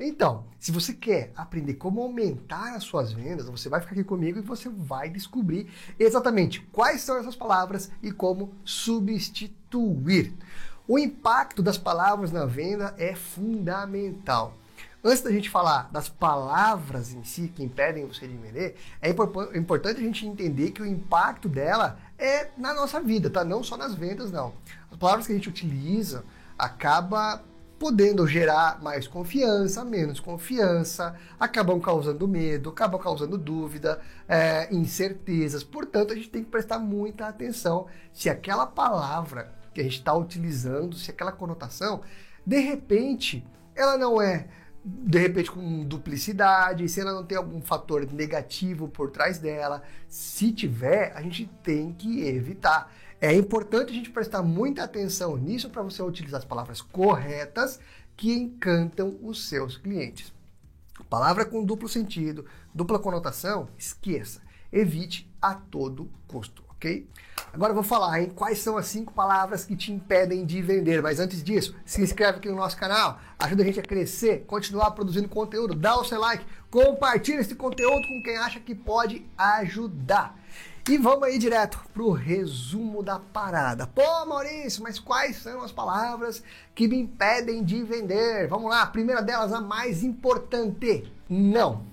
Então, se você quer aprender como aumentar as suas vendas, você vai ficar aqui comigo e você vai descobrir exatamente quais são essas palavras e como substituir. O impacto das palavras na venda é fundamental. Antes da gente falar das palavras em si que impedem você de vender, é importante a gente entender que o impacto dela é na nossa vida, tá? Não só nas vendas, não. As palavras que a gente utiliza acaba podendo gerar mais confiança, menos confiança, acabam causando medo, acabam causando dúvida, é, incertezas. Portanto, a gente tem que prestar muita atenção se aquela palavra que a gente está utilizando, se aquela conotação, de repente, ela não é de repente com duplicidade, se ela não tem algum fator negativo por trás dela. Se tiver, a gente tem que evitar. É importante a gente prestar muita atenção nisso para você utilizar as palavras corretas que encantam os seus clientes. Palavra com duplo sentido, dupla conotação, esqueça. Evite a todo custo, ok? Agora eu vou falar em quais são as cinco palavras que te impedem de vender. Mas antes disso, se inscreve aqui no nosso canal, ajuda a gente a crescer, continuar produzindo conteúdo, dá o seu like, compartilha esse conteúdo com quem acha que pode ajudar. E vamos aí direto pro resumo da parada. Pô, Maurício, mas quais são as palavras que me impedem de vender? Vamos lá, a primeira delas, a mais importante: não.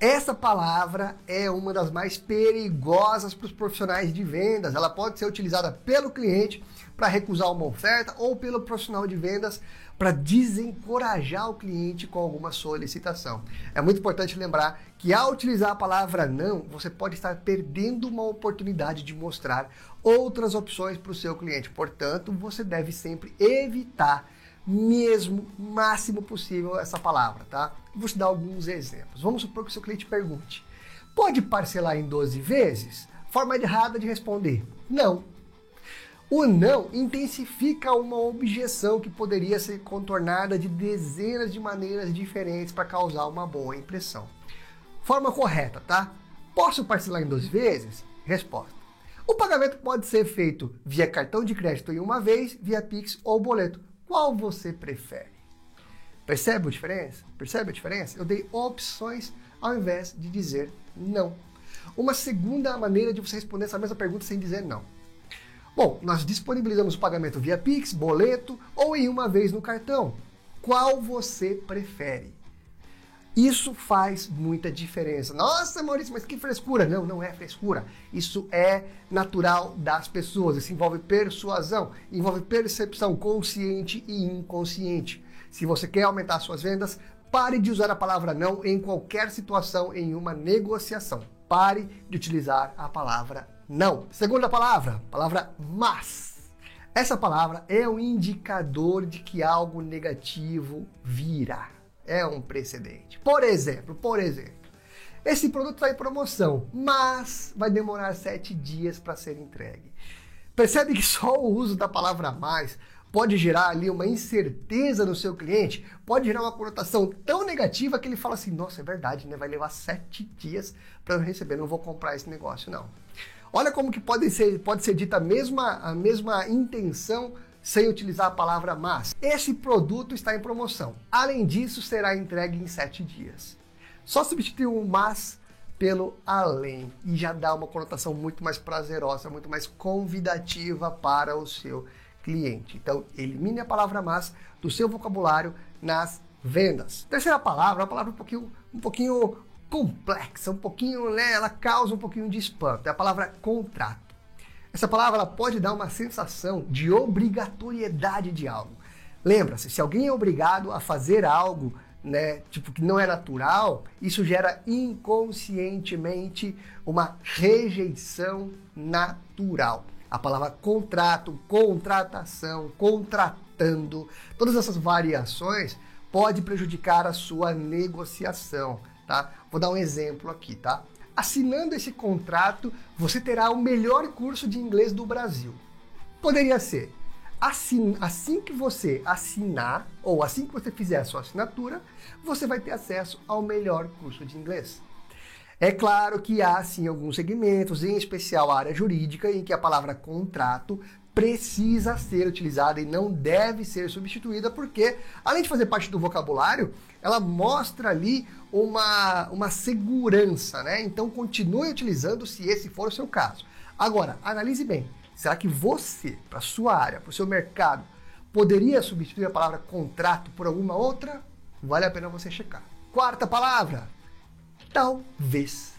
Essa palavra é uma das mais perigosas para os profissionais de vendas. Ela pode ser utilizada pelo cliente para recusar uma oferta ou pelo profissional de vendas para desencorajar o cliente com alguma solicitação. É muito importante lembrar que ao utilizar a palavra não, você pode estar perdendo uma oportunidade de mostrar outras opções para o seu cliente. Portanto, você deve sempre evitar mesmo máximo possível essa palavra, tá? Vou te dar alguns exemplos. Vamos supor que o seu cliente pergunte: pode parcelar em 12 vezes? Forma errada de responder: não. O não intensifica uma objeção que poderia ser contornada de dezenas de maneiras diferentes para causar uma boa impressão. Forma correta, tá? Posso parcelar em 12 vezes? Resposta. O pagamento pode ser feito via cartão de crédito em uma vez, via Pix ou boleto. Qual você prefere? Percebe a diferença? Percebe a diferença? Eu dei opções ao invés de dizer não. Uma segunda maneira de você responder essa mesma pergunta sem dizer não. Bom, nós disponibilizamos o pagamento via Pix, boleto ou em uma vez no cartão. Qual você prefere? Isso faz muita diferença. Nossa, Maurício, mas que frescura! Não, não é frescura. Isso é natural das pessoas. Isso envolve persuasão, envolve percepção consciente e inconsciente. Se você quer aumentar suas vendas, pare de usar a palavra não em qualquer situação em uma negociação. Pare de utilizar a palavra não. Segunda palavra, palavra mas. Essa palavra é um indicador de que algo negativo virá é um precedente. Por exemplo, por exemplo, esse produto está em promoção, mas vai demorar sete dias para ser entregue. Percebe que só o uso da palavra mais pode gerar ali uma incerteza no seu cliente, pode gerar uma conotação tão negativa que ele fala assim: nossa, é verdade, né? Vai levar sete dias para eu receber, não vou comprar esse negócio, não. Olha como que pode ser, pode ser dita a mesma, a mesma intenção sem utilizar a palavra mas. Esse produto está em promoção. Além disso, será entregue em 7 dias. Só substituir o mas pelo além e já dá uma conotação muito mais prazerosa, muito mais convidativa para o seu cliente. Então, elimine a palavra mas do seu vocabulário nas vendas. Terceira palavra, uma palavra um pouquinho, um pouquinho complexa, um pouquinho, né, ela causa um pouquinho de espanto. É a palavra contrato. Essa palavra pode dar uma sensação de obrigatoriedade de algo. Lembra-se, se alguém é obrigado a fazer algo, né, tipo que não é natural, isso gera inconscientemente uma rejeição natural. A palavra contrato, contratação, contratando, todas essas variações pode prejudicar a sua negociação, tá? Vou dar um exemplo aqui, tá? assinando esse contrato, você terá o melhor curso de inglês do Brasil. Poderia ser assim, assim que você assinar, ou assim que você fizer a sua assinatura, você vai ter acesso ao melhor curso de inglês. É claro que há sim alguns segmentos, em especial a área jurídica, em que a palavra contrato precisa ser utilizada e não deve ser substituída, porque, além de fazer parte do vocabulário, ela mostra ali uma, uma segurança, né? Então continue utilizando se esse for o seu caso. Agora, analise bem. Será que você, para sua área, para o seu mercado, poderia substituir a palavra contrato por alguma outra? Vale a pena você checar. Quarta palavra, talvez.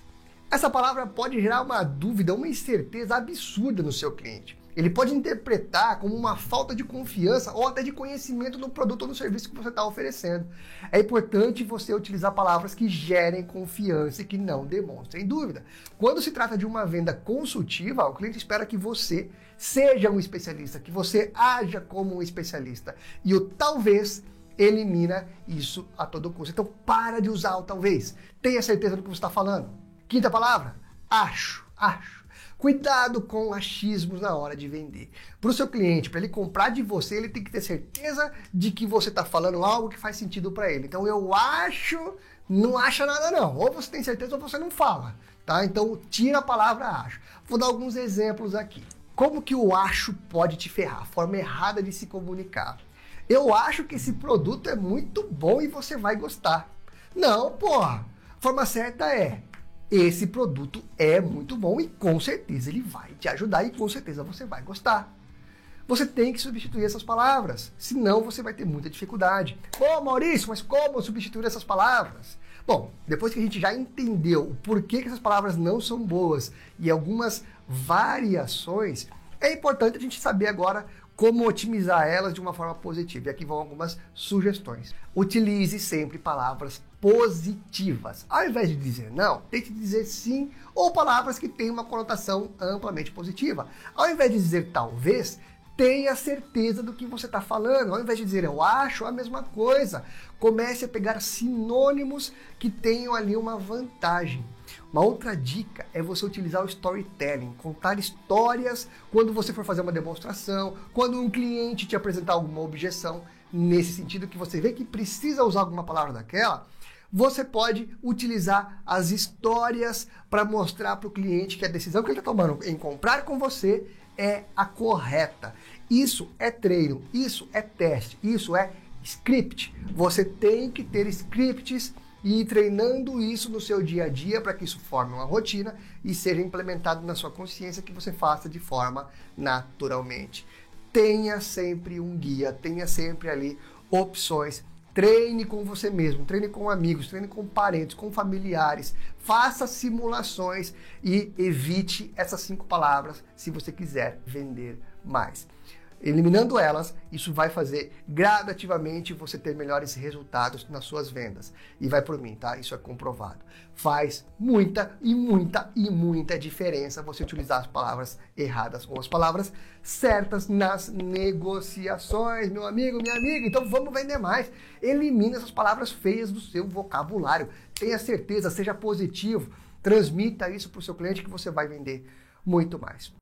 Essa palavra pode gerar uma dúvida, uma incerteza absurda no seu cliente. Ele pode interpretar como uma falta de confiança ou até de conhecimento no produto ou no serviço que você está oferecendo. É importante você utilizar palavras que gerem confiança e que não demonstrem dúvida. Quando se trata de uma venda consultiva, o cliente espera que você seja um especialista, que você haja como um especialista. E o talvez elimina isso a todo custo. Então, para de usar o talvez. Tenha certeza do que você está falando. Quinta palavra, acho, acho. Cuidado com achismos na hora de vender. Para o seu cliente, para ele comprar de você, ele tem que ter certeza de que você está falando algo que faz sentido para ele. Então eu acho, não acha nada não. Ou você tem certeza ou você não fala, tá? Então tira a palavra acho. Vou dar alguns exemplos aqui. Como que o acho pode te ferrar? A forma errada de se comunicar. Eu acho que esse produto é muito bom e você vai gostar. Não, porra. A forma certa é esse produto é muito bom e com certeza ele vai te ajudar e com certeza você vai gostar. Você tem que substituir essas palavras, senão você vai ter muita dificuldade. Ô Maurício, mas como substituir essas palavras? Bom, depois que a gente já entendeu o porquê que essas palavras não são boas e algumas variações, é importante a gente saber agora como otimizar elas de uma forma positiva. E aqui vão algumas sugestões. Utilize sempre palavras positivas. Ao invés de dizer não, tente dizer sim ou palavras que têm uma conotação amplamente positiva. Ao invés de dizer talvez, tenha certeza do que você está falando. Ao invés de dizer eu acho, a mesma coisa. Comece a pegar sinônimos que tenham ali uma vantagem. Uma outra dica é você utilizar o storytelling, contar histórias quando você for fazer uma demonstração, quando um cliente te apresentar alguma objeção, nesse sentido que você vê que precisa usar alguma palavra daquela, você pode utilizar as histórias para mostrar para o cliente que a decisão que ele está tomando em comprar com você é a correta. Isso é treino, isso é teste, isso é script. Você tem que ter scripts e ir treinando isso no seu dia a dia para que isso forme uma rotina e seja implementado na sua consciência que você faça de forma naturalmente. Tenha sempre um guia, tenha sempre ali opções. Treine com você mesmo, treine com amigos, treine com parentes, com familiares. Faça simulações e evite essas cinco palavras se você quiser vender mais. Eliminando elas, isso vai fazer gradativamente você ter melhores resultados nas suas vendas. E vai por mim, tá? Isso é comprovado. Faz muita e muita e muita diferença você utilizar as palavras erradas ou as palavras certas nas negociações, meu amigo, minha amiga. Então vamos vender mais. Elimine essas palavras feias do seu vocabulário. Tenha certeza, seja positivo. Transmita isso para o seu cliente que você vai vender muito mais.